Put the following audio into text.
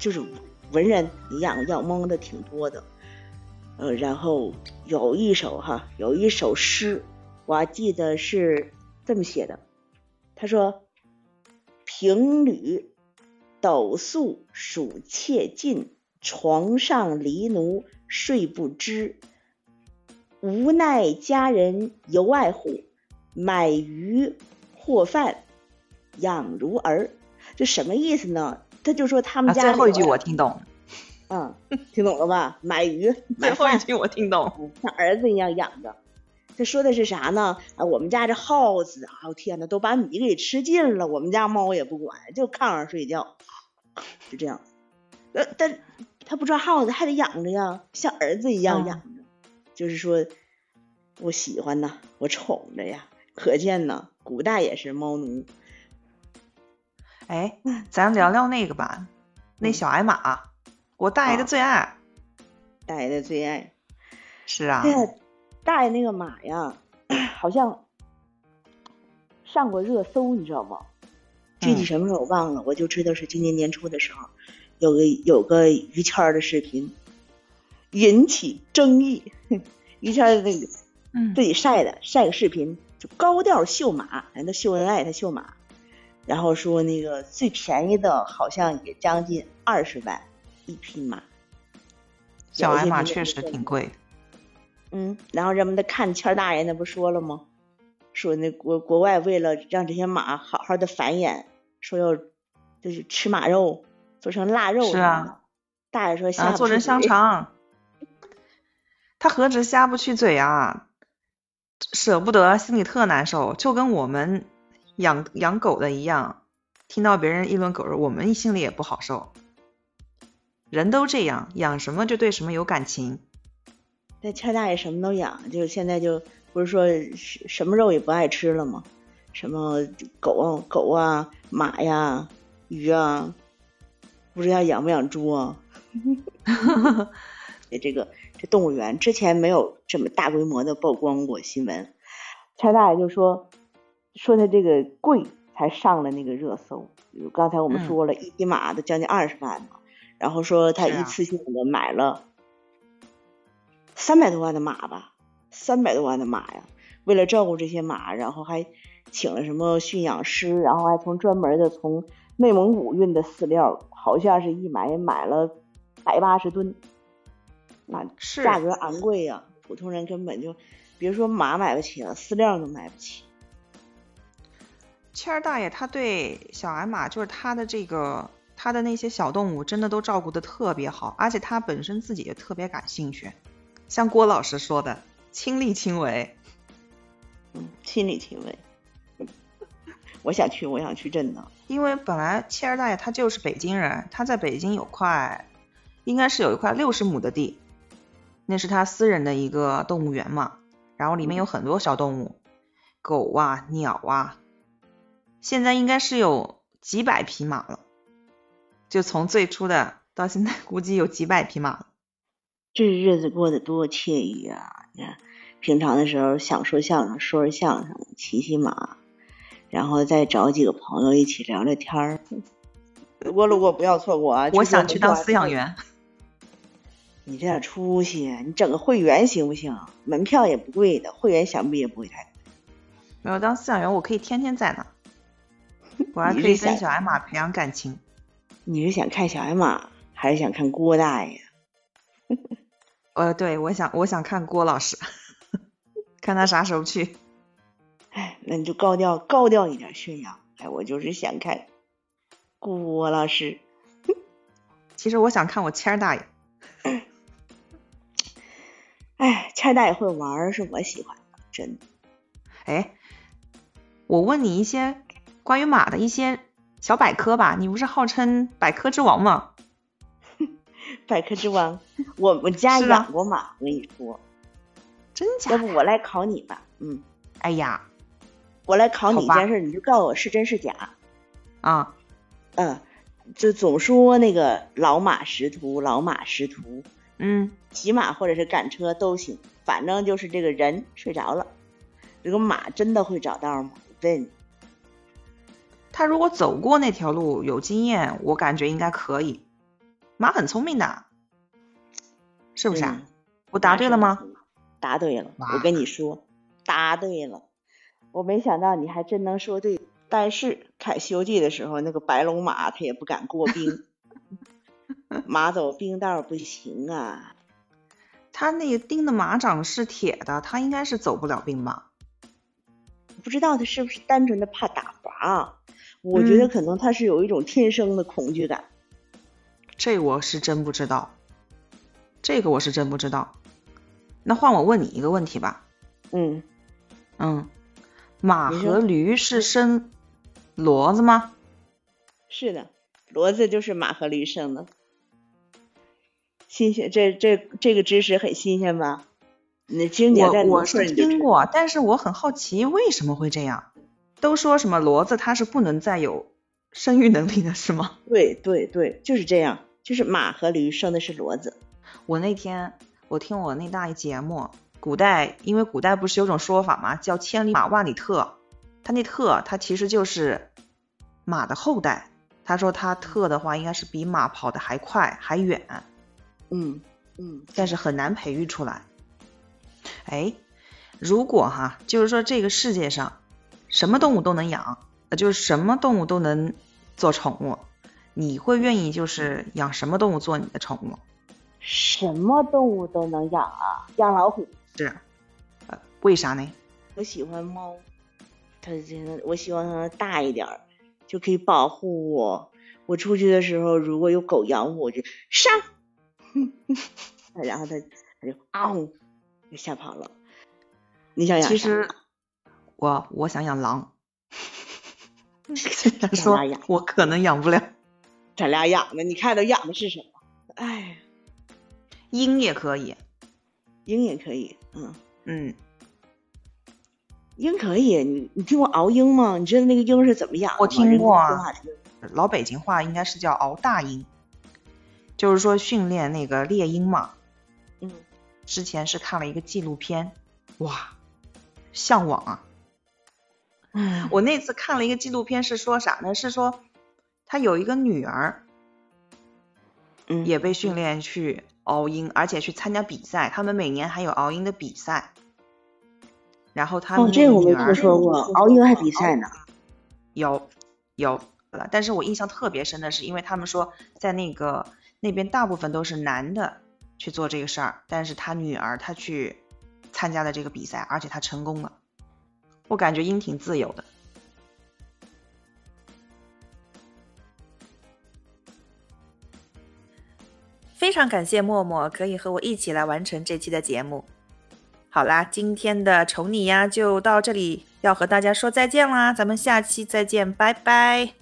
就是文人养养猫的挺多的。呃，然后有一首哈，有一首诗，我还记得是这么写的，他说：“平吕斗粟属妾尽，床上离奴睡不知。无奈家人犹爱护，买鱼或饭养如儿。”这什么意思呢？他就说他们家最后一句我听懂。嗯，听懂了吧？买鱼，最后一句我听懂，像儿子一样养着。他说的是啥呢？啊，我们家这耗子，啊，我天呐，都把米给吃尽了。我们家猫也不管，就炕上睡觉，就这样。呃，但他不抓耗子，还得养着呀，像儿子一样养着。就是说，我喜欢呐，我宠着呀。可见呢，古代也是猫奴。哎，咱聊聊那个吧，那小矮马。我大爷的最爱，大爷的最爱，是啊。大爷那个马呀，好像上过热搜，你知道吗？具体什么时候我忘了，我就知道是今年年初的时候，有个有个于谦的视频引起争议。于谦的那个自己晒的晒个视频，就高调秀马，人家秀恩爱，他秀马，然后说那个最便宜的好像也将近二十万。一匹马，小矮马确实挺贵。嗯，然后人们的看谦大爷那不说了吗？说那国国外为了让这些马好好的繁衍，说要就是吃马肉做成腊肉。是啊，大爷说下做成香肠，他何止下不去嘴啊，舍不得，心里特难受，就跟我们养养狗的一样，听到别人议论狗肉，我们心里也不好受。人都这样，养什么就对什么有感情。那谦大爷什么都养，就是现在就不是说什么肉也不爱吃了吗？什么狗狗啊、马呀、鱼啊，不知道养不养猪啊？这个这动物园之前没有这么大规模的曝光过新闻。谦大爷就说说他这个贵才上了那个热搜。刚才我们说了一匹马都将近二十万嘛。然后说他一次性的买了三百多万的马吧，三百多万的马呀！为了照顾这些马，然后还请了什么驯养师，然后还从专门的从内蒙古运的饲料，好像是一买买了百八十吨，那价格昂贵呀，普通人根本就别说马买不起了，饲料都买不起。谦儿大爷他对小矮马，就是他的这个。他的那些小动物真的都照顾的特别好，而且他本身自己也特别感兴趣，像郭老师说的，亲力亲为。嗯，亲力亲为。我想去，我想去，真的。因为本来切儿大爷他就是北京人，他在北京有块，应该是有一块六十亩的地，那是他私人的一个动物园嘛，然后里面有很多小动物，狗啊、鸟啊，现在应该是有几百匹马了。就从最初的到现在，估计有几百匹马了。这日子过得多惬意啊！你看，平常的时候想说相声，说说相声，骑骑马，然后再找几个朋友一起聊聊天儿。我路过不要错过啊！我想去当饲养员。你这点出息，你整个会员行不行？门票也不贵的，会员想必也不会太贵。没有当饲养员，我可以天天在那，我还可以跟小艾玛培养感情。你是想看小艾玛，还是想看郭大爷？呃，对，我想，我想看郭老师，看他啥时候去。哎，那你就高调高调一点宣扬。哎，我就是想看郭老师。其实我想看我谦儿大爷。哎，谦儿大爷会玩，是我喜欢的，真的。哎，我问你一些关于马的一些。小百科吧，你不是号称百科之王吗？百科之王，我我家养过马，我跟你说，真假？要不我来考你吧？嗯，哎呀，我来考你一件事，你就告诉我是真是假。啊，嗯，就总说那个老马识途，老马识途。嗯，骑马或者是赶车都行，反正就是这个人睡着了，这个马真的会找道吗？问。他如果走过那条路有经验，我感觉应该可以。马很聪明的，是不是啊？嗯我答对了吗？？答对了，我跟你说，答对了。我没想到你还真能说对。但是看《西游记》的时候，那个白龙马他也不敢过冰，马走冰道不行啊。他那个钉的马掌是铁的，他应该是走不了冰吧？不知道他是不是单纯的怕打滑，我觉得嗯可能他是有一种天生的恐惧感。这我是真不知道，这个我是真不知道。那换我问你一个问题吧，嗯，嗯，马和驴是生骡子吗？是的，骡子就是马和驴生的。新鲜，这这这个知识很新鲜吧？你其实你在农我我是听过，但是我很好奇为什么会这样？都说什么骡子它是不能再有生育能力的，是吗？对对对，就是这样，就是马和驴生的是骡子。我那天我听我那大爷节目，古代因为古代不是有种说法嘛，叫千里马万里特，他那特他其实就是马的后代。他说他特的话应该是比马跑得还快还远，嗯嗯，但是很难培育出来。哎，如果哈，就是说这个世界上什么动物都能养，呃，就是什么动物都能做宠物，你会愿意就是养什么动物做你的宠物？什么动物都能养啊，养老虎。是，呃，为啥呢？我喜欢猫，它真的我希望它大一点儿，就可以保护我。我出去的时候，如果有狗咬我，我就上，然后它它就嗷就吓跑了。你想养啥其实我我想养狼，说我可能养不了，咱俩养的，你看都养的是什么？哎，鹰也可以，鹰也可以，嗯，嗯，鹰可以。你你听过熬鹰吗？你知道那个鹰是怎么养的吗？我听过啊老北京话应该是叫熬大鹰，就是说训练那个猎鹰嘛。嗯，之前是看了一个纪录片，哇，向往啊！嗯，我那次看了一个纪录片，是说啥呢？是说他有一个女儿嗯也被训练去熬鹰，而且去参加比赛。他们每年还有熬鹰的比赛。然后他们哦，这个我没听说过，熬鹰还比赛呢。有有了，但是我印象特别深的是，因为他们说在那个那边大部分都是男的去做这个事儿，但是他女儿她去参加了这个比赛，而且她成功了。我感觉音挺自由的。非常感谢默默可以和我一起来完成这期的节目。好啦，今天的宠你呀就到这里，要和大家说再见啦，咱们下期再见，拜拜。